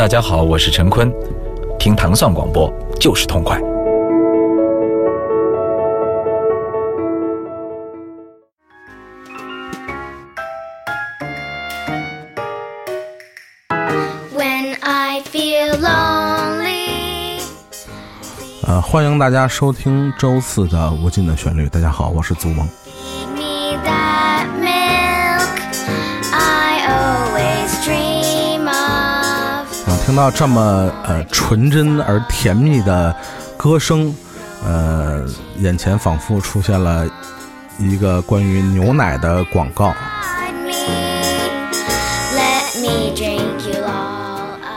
大家好，我是陈坤，听糖蒜广播就是痛快。When I feel lonely. 呃，欢迎大家收听周四的《无尽的旋律》。大家好，我是祖萌。听到这么呃纯真而甜蜜的歌声，呃，眼前仿佛出现了一个关于牛奶的广告。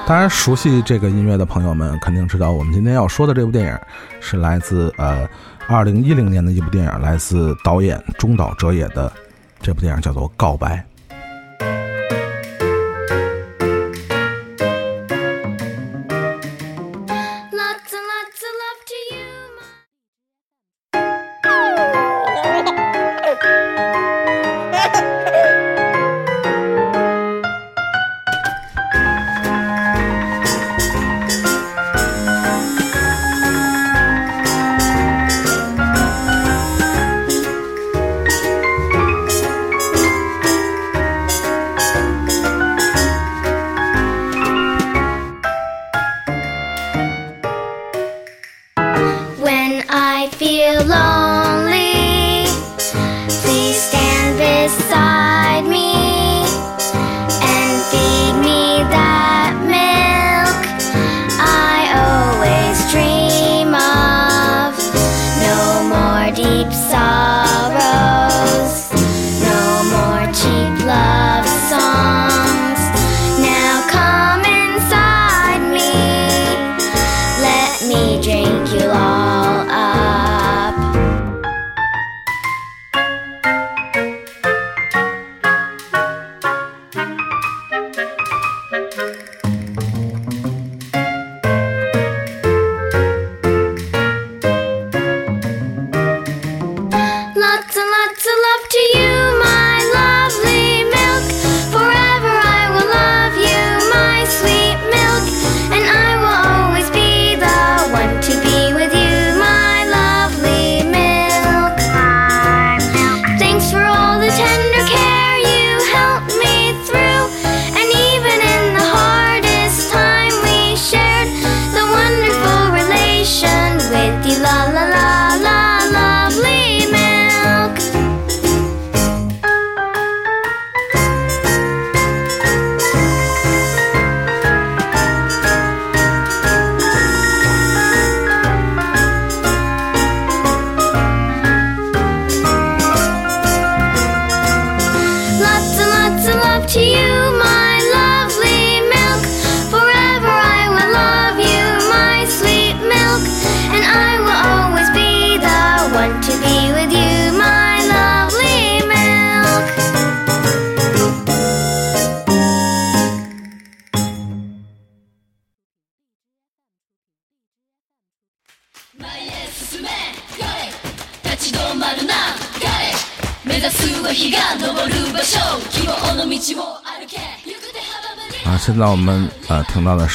当然，熟悉这个音乐的朋友们肯定知道，我们今天要说的这部电影是来自呃二零一零年的一部电影，来自导演中岛哲也的这部电影叫做《告白》。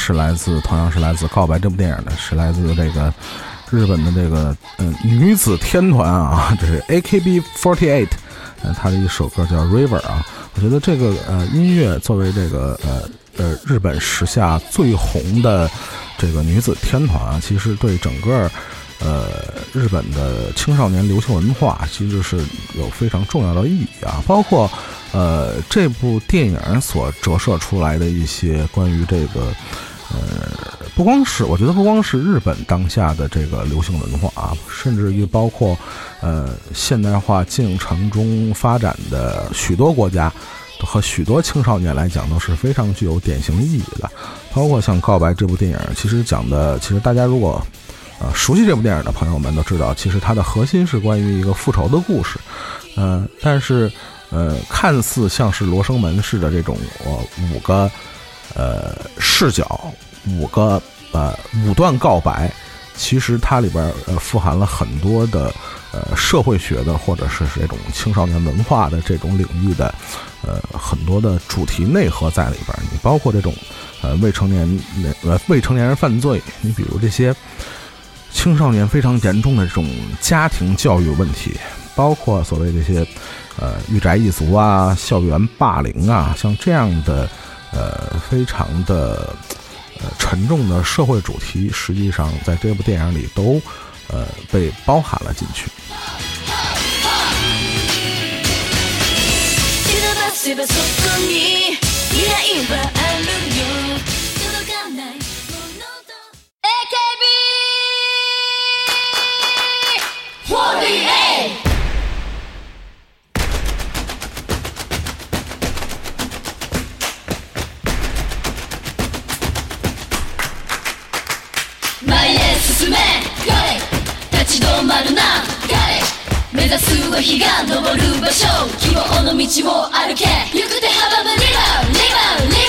是来自同样是来自《告白》这部电影的，是来自这个日本的这个嗯、女子天团啊，这是 AKB48，呃，他的一首歌叫《River》啊。我觉得这个呃音乐作为这个呃呃日本时下最红的这个女子天团啊，其实对整个呃日本的青少年流行文化其实是有非常重要的意义啊，包括呃这部电影所折射出来的一些关于这个呃不光是我觉得不光是日本当下的这个流行文化啊，甚至于包括呃现代化进程中发展的许多国家。和许多青少年来讲都是非常具有典型意义的，包括像《告白》这部电影，其实讲的，其实大家如果呃熟悉这部电影的朋友们都知道，其实它的核心是关于一个复仇的故事，呃，但是呃，看似像是罗生门式的这种呃五个呃视角，五个呃五段告白，其实它里边呃富含了很多的呃社会学的或者是这种青少年文化的这种领域的呃很多的主题内核在里边。你包括这种呃未成年呃未成年人犯罪，你比如这些青少年非常严重的这种家庭教育问题。包括所谓这些，呃，御宅一族啊，校园霸凌啊，像这样的，呃，非常的，呃，沉重的社会主题，实际上在这部电影里都，呃，被包含了进去。AKB48 止な。彼目指すは日が昇る場所。希望の道を歩け。行く手阻む。リバウリバウリバウ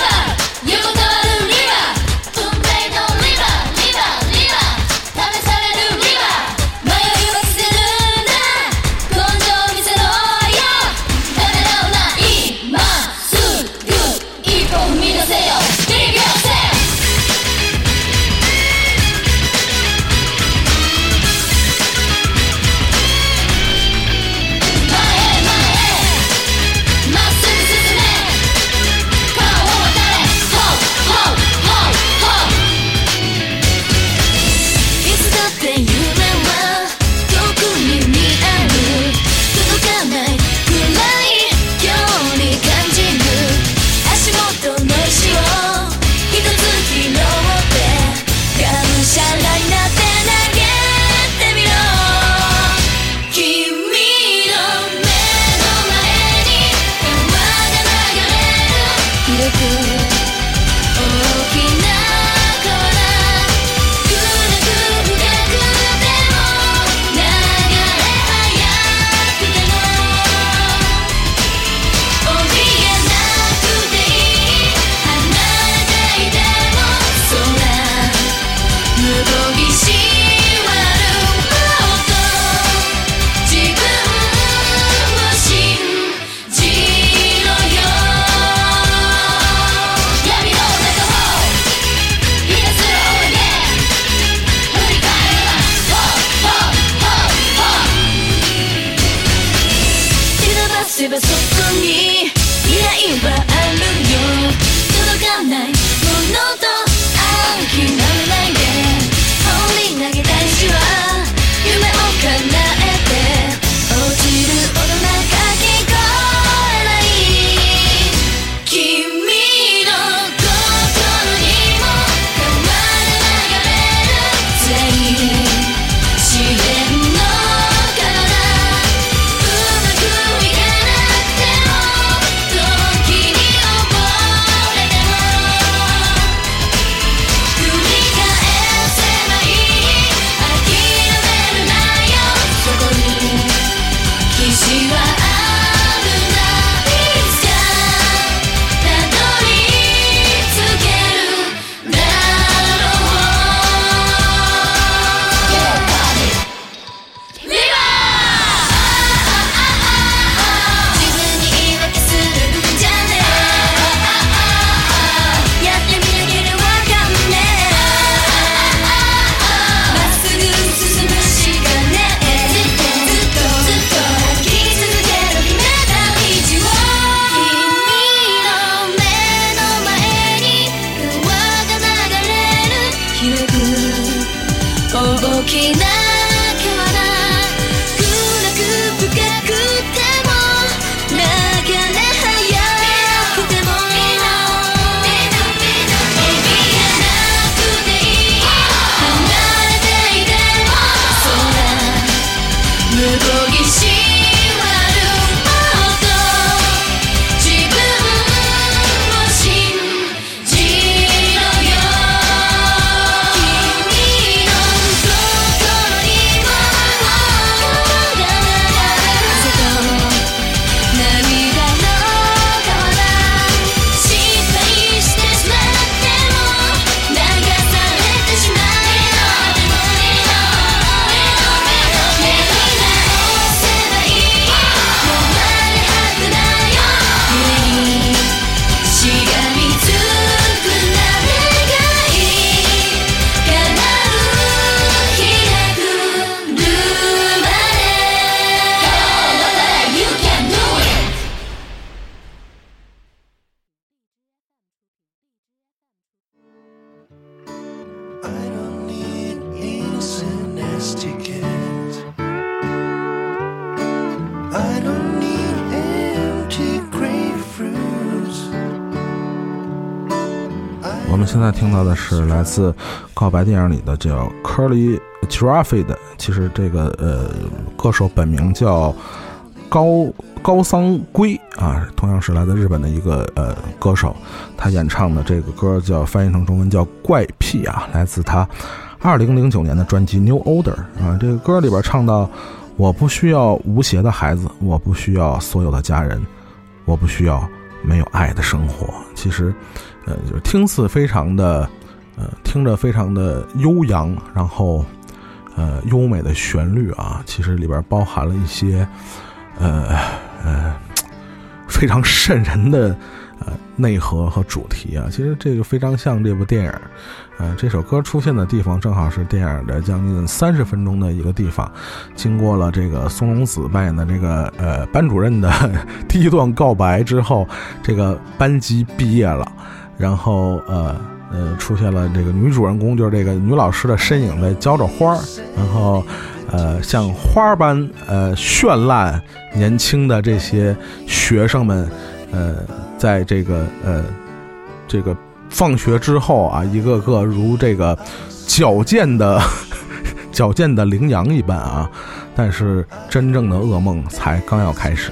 我们现在听到的是来自《告白》电影里的叫 Curly Giraffe 的，其实这个呃歌手本名叫高高桑圭啊，同样是来自日本的一个呃歌手，他演唱的这个歌叫翻译成中文叫怪癖啊，来自他二零零九年的专辑 New Order 啊，这个歌里边唱到：我不需要无邪的孩子，我不需要所有的家人，我不需要没有爱的生活。其实。呃，就是听似非常的，呃，听着非常的悠扬，然后，呃，优美的旋律啊，其实里边包含了一些，呃呃，非常瘆人的呃内核和主题啊。其实这个非常像这部电影，呃，这首歌出现的地方正好是电影的将近三十分钟的一个地方。经过了这个松隆子扮演的这个呃班主任的 第一段告白之后，这个班级毕业了。然后呃呃出现了这个女主人公，就是这个女老师的身影在浇着花儿，然后呃像花般呃绚烂年轻的这些学生们，呃在这个呃这个放学之后啊，一个个如这个矫健的矫健的羚羊一般啊，但是真正的噩梦才刚要开始，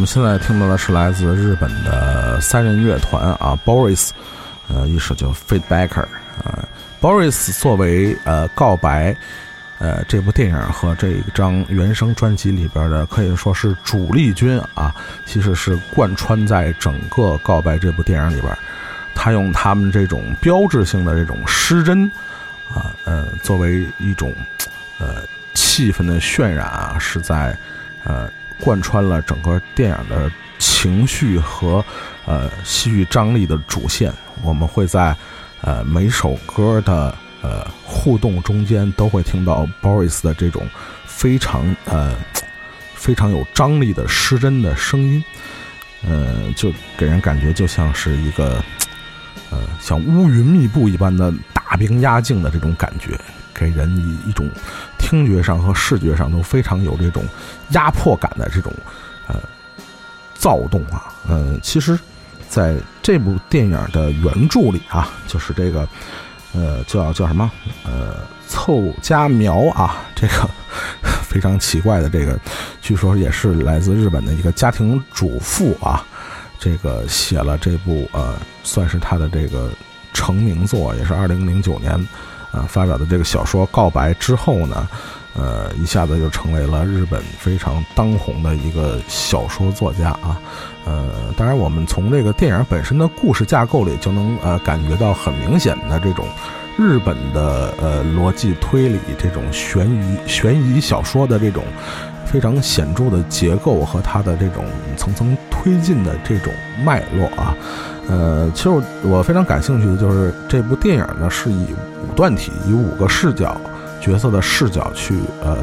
我们现在听到的是来自日本的三人乐团啊，Boris，呃，一首叫《Feedbacker》啊，Boris 作为呃告白，呃这部电影和这一张原声专辑里边的可以说是主力军啊，其实是贯穿在整个告白这部电影里边，他用他们这种标志性的这种失真啊，呃，作为一种呃气氛的渲染啊，是在呃。贯穿了整个电影的情绪和呃戏剧张力的主线。我们会在呃每首歌的呃互动中间都会听到 Boris 的这种非常呃非常有张力的失真的声音，呃，就给人感觉就像是一个呃像乌云密布一般的大兵压境的这种感觉。给人以一种听觉上和视觉上都非常有这种压迫感的这种呃躁动啊。呃，其实在这部电影的原著里啊，就是这个呃叫叫什么呃凑佳苗啊，这个非常奇怪的这个，据说也是来自日本的一个家庭主妇啊，这个写了这部呃算是他的这个成名作，也是二零零九年呃发表的这个小说《告白》之后呢。呃，一下子就成为了日本非常当红的一个小说作家啊。呃，当然，我们从这个电影本身的故事架构里就能呃感觉到很明显的这种日本的呃逻辑推理这种悬疑悬疑小说的这种非常显著的结构和它的这种层层推进的这种脉络啊。呃，其实我非常感兴趣的就是这部电影呢是以五段体，以五个视角。角色的视角去呃，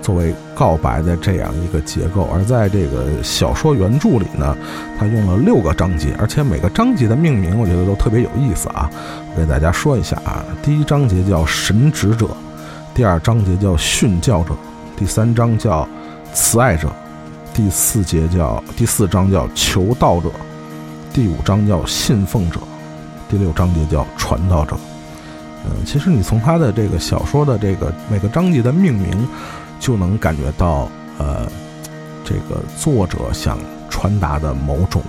作为告白的这样一个结构，而在这个小说原著里呢，它用了六个章节，而且每个章节的命名我觉得都特别有意思啊。我给大家说一下啊，第一章节叫神职者，第二章节叫训教者，第三章叫慈爱者，第四节叫第四章叫求道者，第五章叫信奉者，第六章节叫传道者。嗯，其实你从他的这个小说的这个每个章节的命名，就能感觉到，呃，这个作者想传达的某种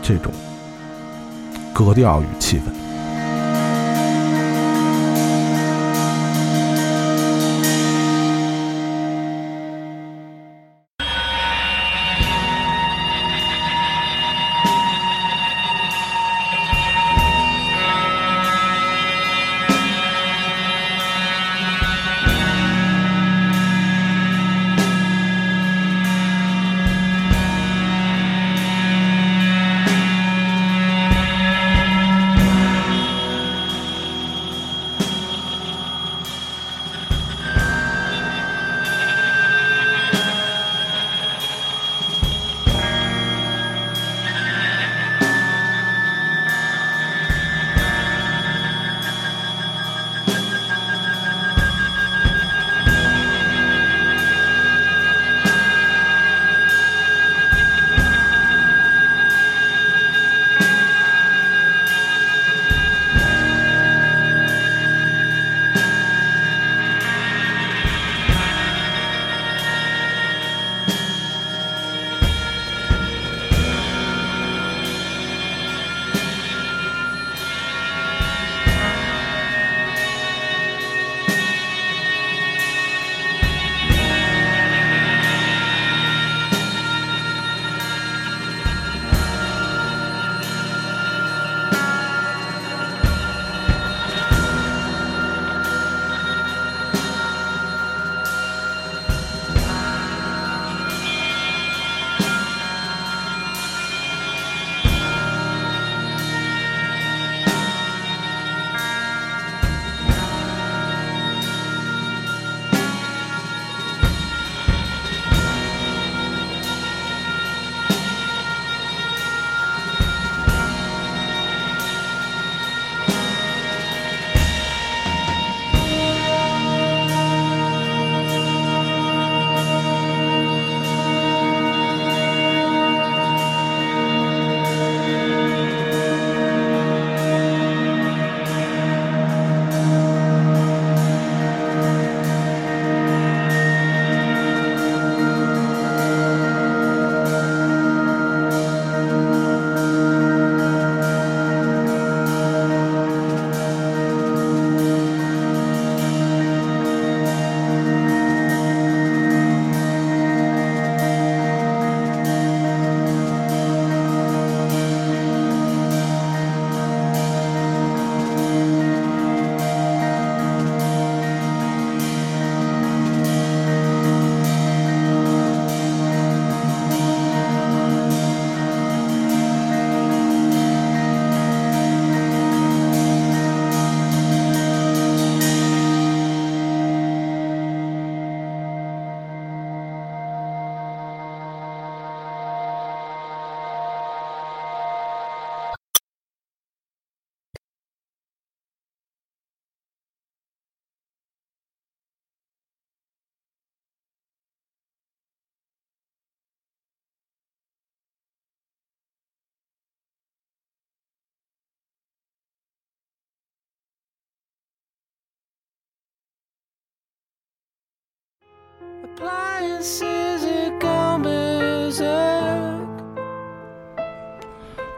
这种格调与气氛。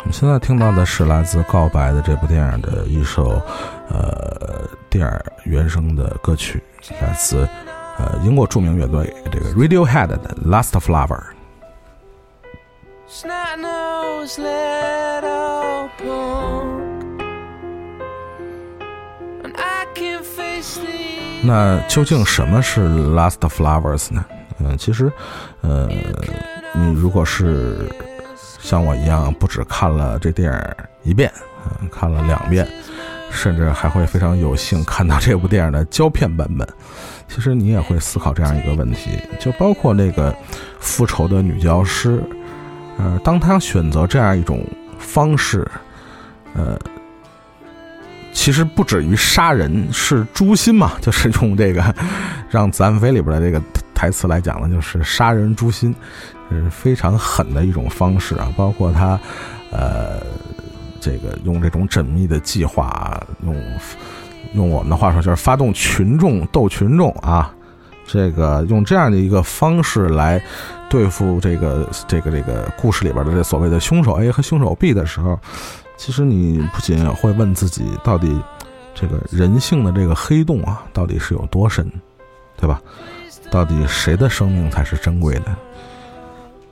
我们现在听到的是来自告白的这部电影的一首呃电影原声的歌曲来自呃英国著名乐队这个 radiohead 的 lastflower 那究竟什么是 lastflowers 呢？嗯、其实，呃，你如果是像我一样，不只看了这电影一遍，嗯、看了两遍，甚至还会非常有幸看到这部电影的胶片版本，其实你也会思考这样一个问题，就包括那个复仇的女教师，呃，当她选择这样一种方式，呃，其实不止于杀人是诛心嘛，就是用这个让子弹飞里边的这个台词来讲呢，就是杀人诛心，是非常狠的一种方式啊。包括他，呃，这个用这种缜密的计划，用用我们的话说就是发动群众斗群众啊，这个用这样的一个方式来对付这个这个这个故事里边的这所谓的凶手 A 和凶手 B 的时候，其实你不仅会问自己，到底这个人性的这个黑洞啊，到底是有多深，对吧？到底谁的生命才是珍贵的？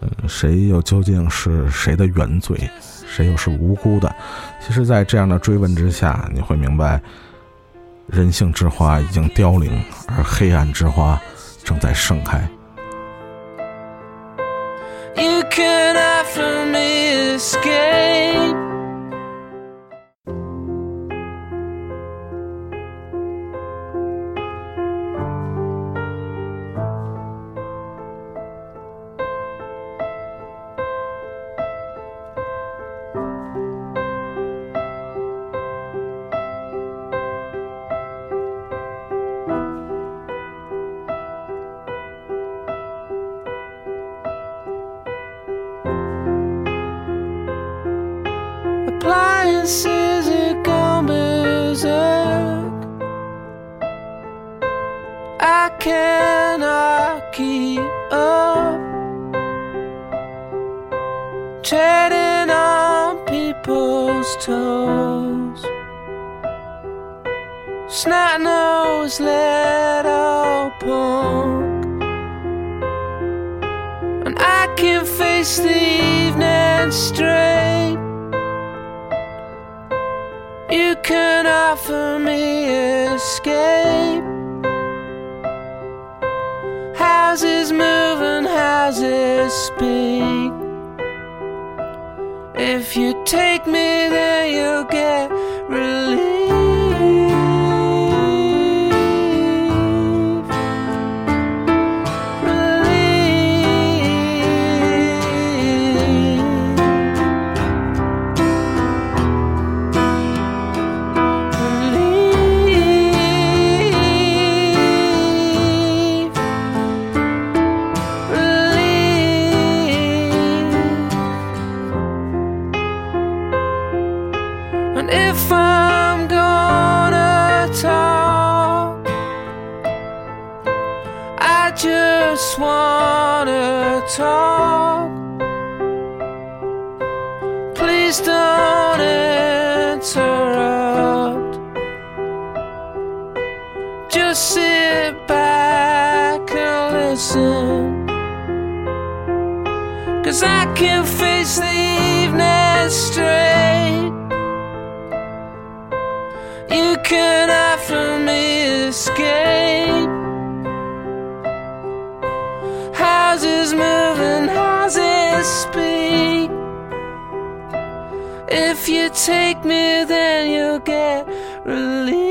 嗯，谁又究竟是谁的原罪？谁又是无辜的？其实，在这样的追问之下，你会明白，人性之花已经凋零，而黑暗之花正在盛开。You can offer me escape. Snot nose little punk. And I can face the evening straight. You can offer me escape. Houses move and houses speak. If you take me, then you'll get relief. Back and listen. Cause I can face the evening straight. You can offer me escape. Houses move and houses speak. If you take me, then you'll get relief.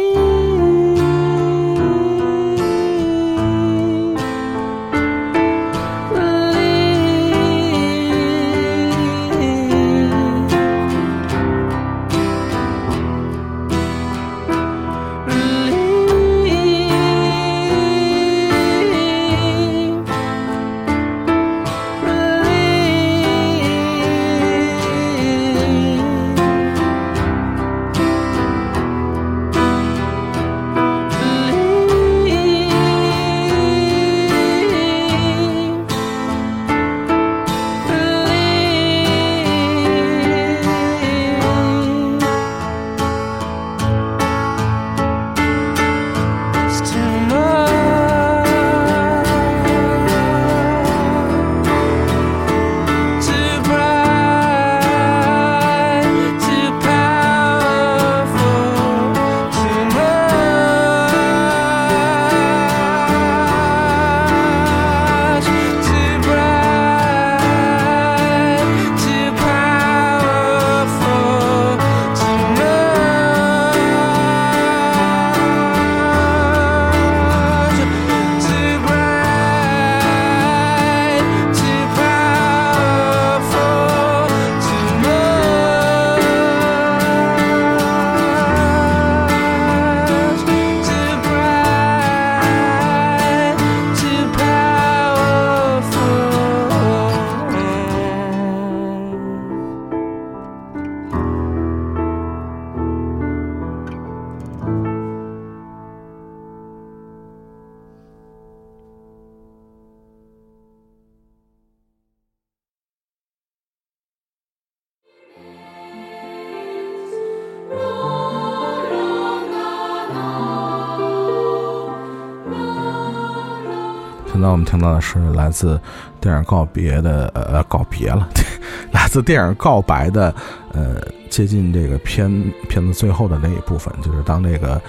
听到的是来自电影告别的呃告别了，来自电影告白的呃接近这个片片子最后的那一部分，就是当这个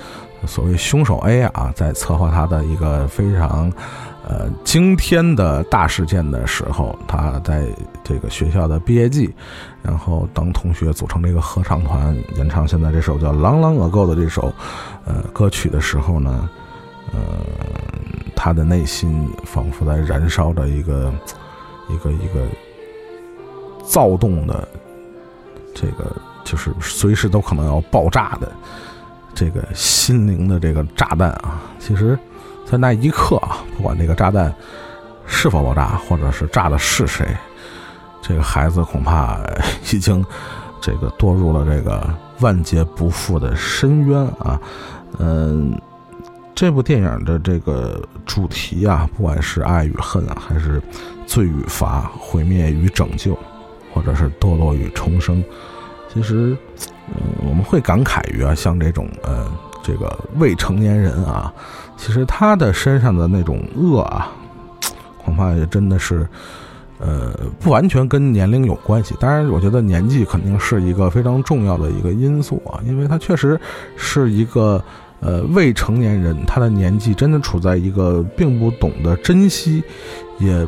所谓凶手 A 啊在策划他的一个非常呃惊天的大事件的时候，他在这个学校的毕业季，然后当同学组成这个合唱团演唱现在这首叫《Long Long Ago》的这首呃歌曲的时候呢，嗯，他的内心仿佛在燃烧着一个一个一个躁动的，这个就是随时都可能要爆炸的这个心灵的这个炸弹啊！其实，在那一刻啊，不管这个炸弹是否爆炸，或者是炸的是谁，这个孩子恐怕已经这个堕入了这个万劫不复的深渊啊！嗯。这部电影的这个主题啊，不管是爱与恨啊，还是罪与罚、毁灭与拯救，或者是堕落与重生，其实，嗯，我们会感慨于啊，像这种呃，这个未成年人啊，其实他的身上的那种恶啊，恐怕也真的是，呃，不完全跟年龄有关系。当然，我觉得年纪肯定是一个非常重要的一个因素啊，因为他确实是一个。呃，未成年人他的年纪真的处在一个并不懂得珍惜，也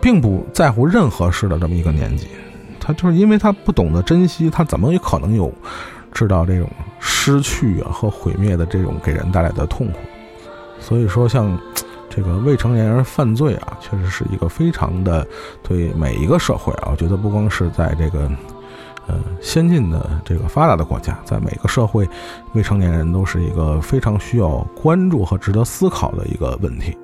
并不在乎任何事的这么一个年纪。他就是因为他不懂得珍惜，他怎么也可能有知道这种失去啊和毁灭的这种给人带来的痛苦。所以说，像这个未成年人犯罪啊，确实是一个非常的对每一个社会啊，我觉得不光是在这个。呃，先进的这个发达的国家，在每个社会，未成年人都是一个非常需要关注和值得思考的一个问题。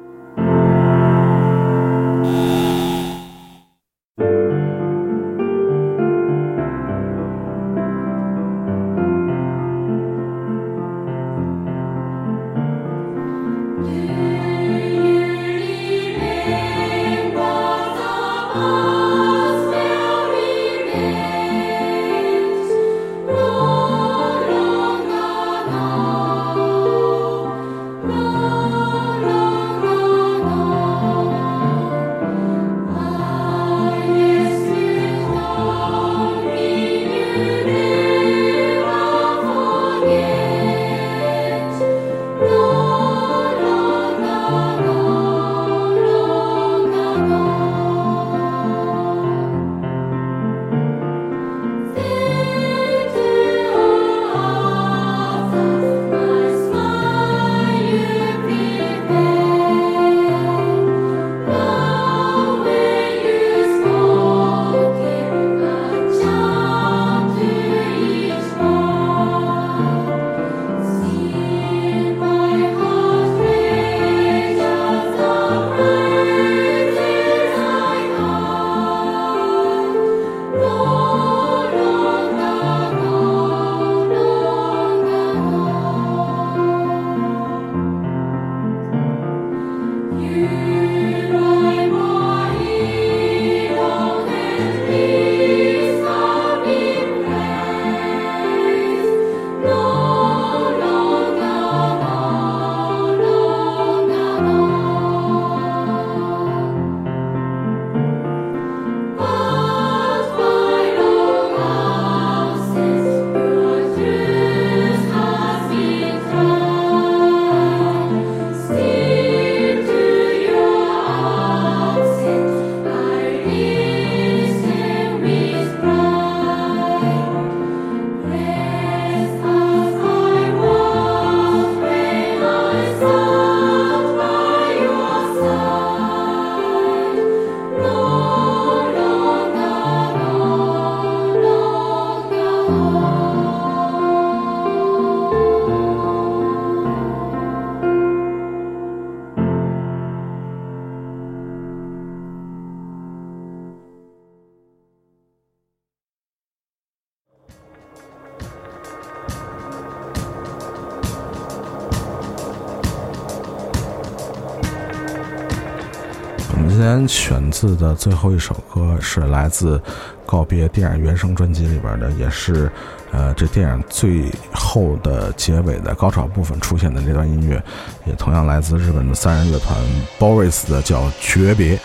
选自的最后一首歌是来自告别电影原声专辑里边的，也是呃这电影最后的结尾的高潮部分出现的那段音乐，也同样来自日本的三人乐团 Boris 的叫《诀别》。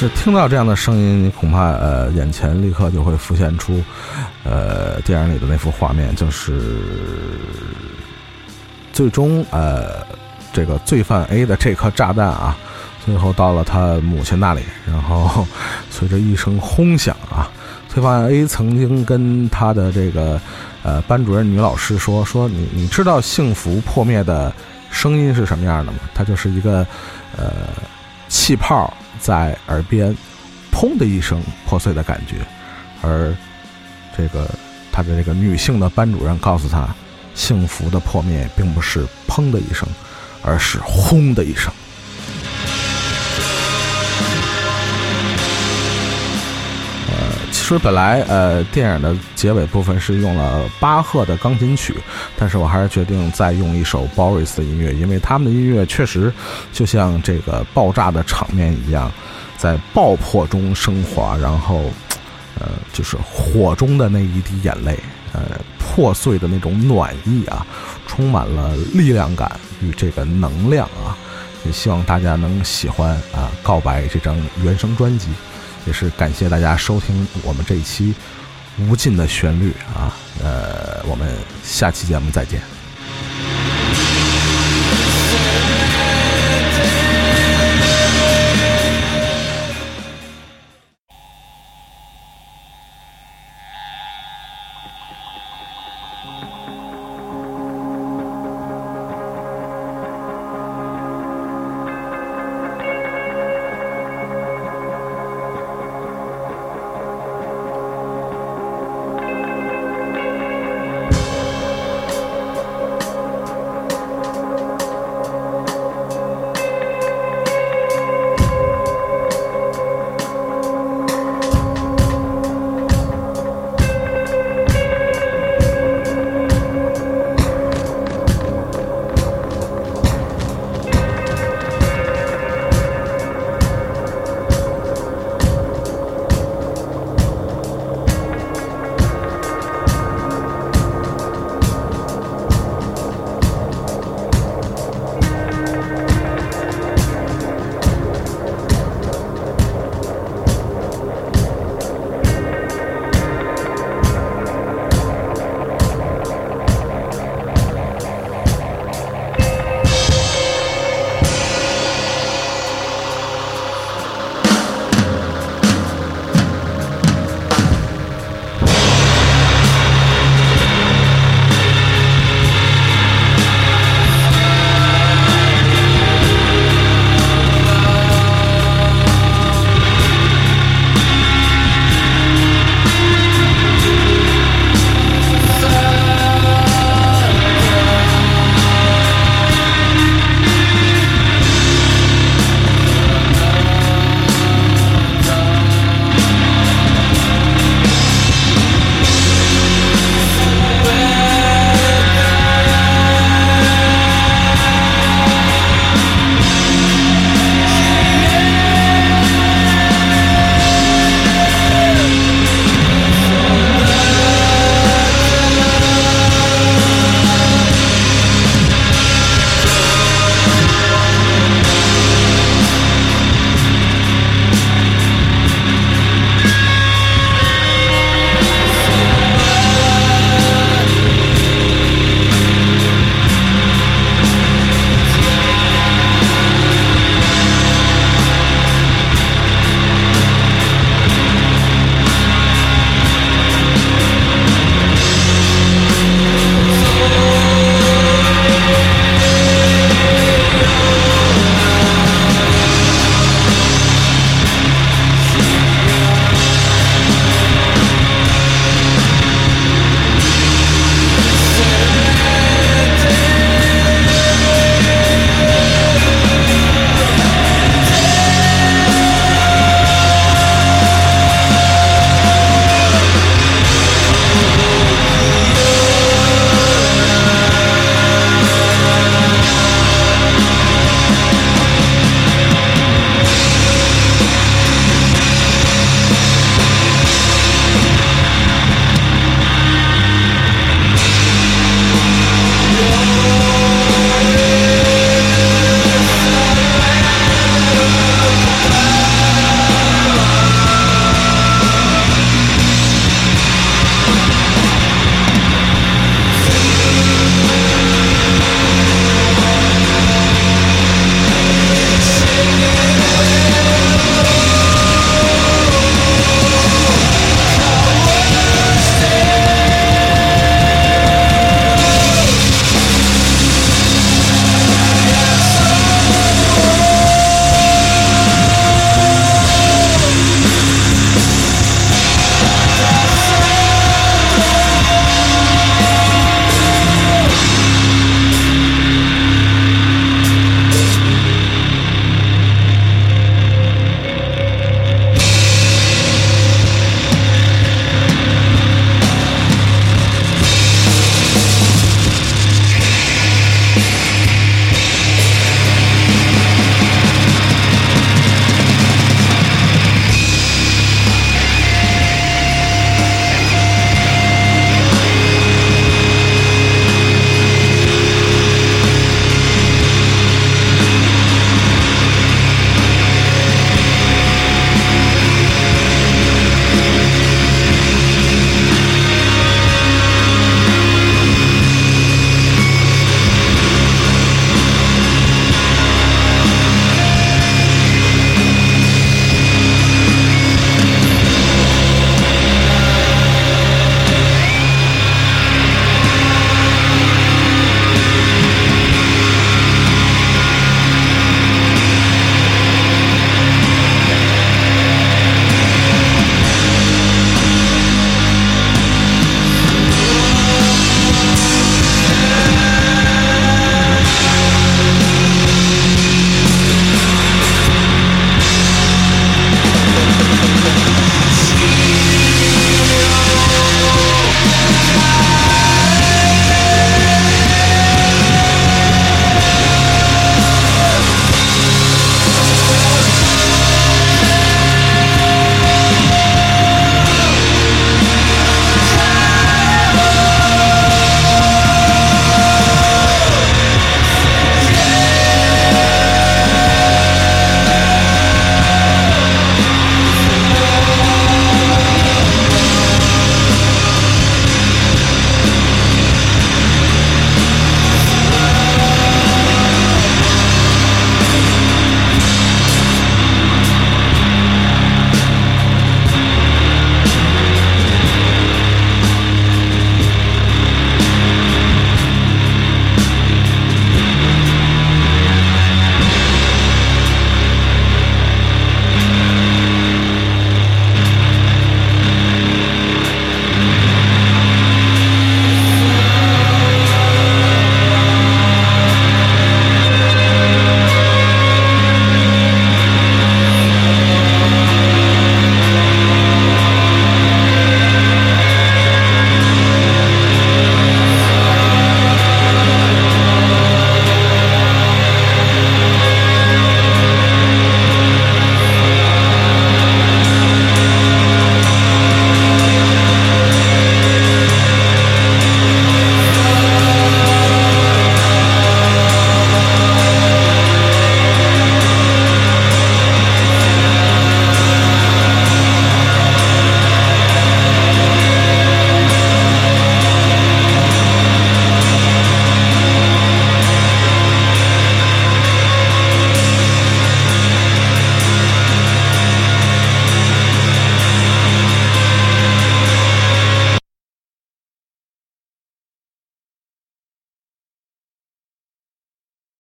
是听到这样的声音，你恐怕呃眼前立刻就会浮现出，呃电影里的那幅画面，就是最终呃这个罪犯 A 的这颗炸弹啊，最后到了他母亲那里，然后随着一声轰响啊，罪犯 A 曾经跟他的这个呃班主任女老师说说你你知道幸福破灭的声音是什么样的吗？它就是一个呃气泡在耳边砰的一声破碎的感觉，而这个他的这个女性的班主任告诉他，幸福的破灭并不是砰的一声，而是轰的一声。其实本来呃电影的结尾部分是用了巴赫的钢琴曲，但是我还是决定再用一首 Boris 的音乐，因为他们的音乐确实就像这个爆炸的场面一样，在爆破中升华，然后呃就是火中的那一滴眼泪，呃破碎的那种暖意啊，充满了力量感与这个能量啊，也希望大家能喜欢啊《告白》这张原声专辑。也是感谢大家收听我们这一期《无尽的旋律》啊，呃，我们下期节目再见。